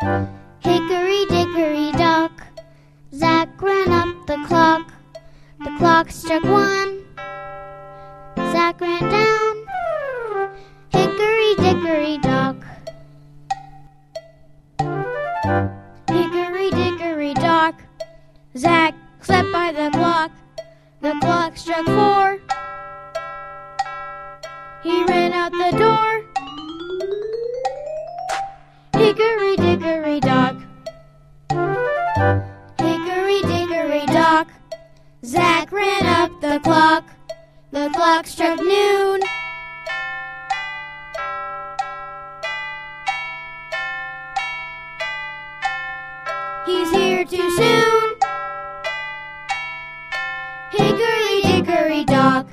Hickory dickory dock, Zack ran up the clock. The clock struck one, Zack ran down. Hickory dickory dock. Hickory dickory dock, Zack slept by the clock. The clock struck four. He ran out the door. Hickory Zack ran up the clock. The clock struck noon. He's here too soon. Hickory dickory dock.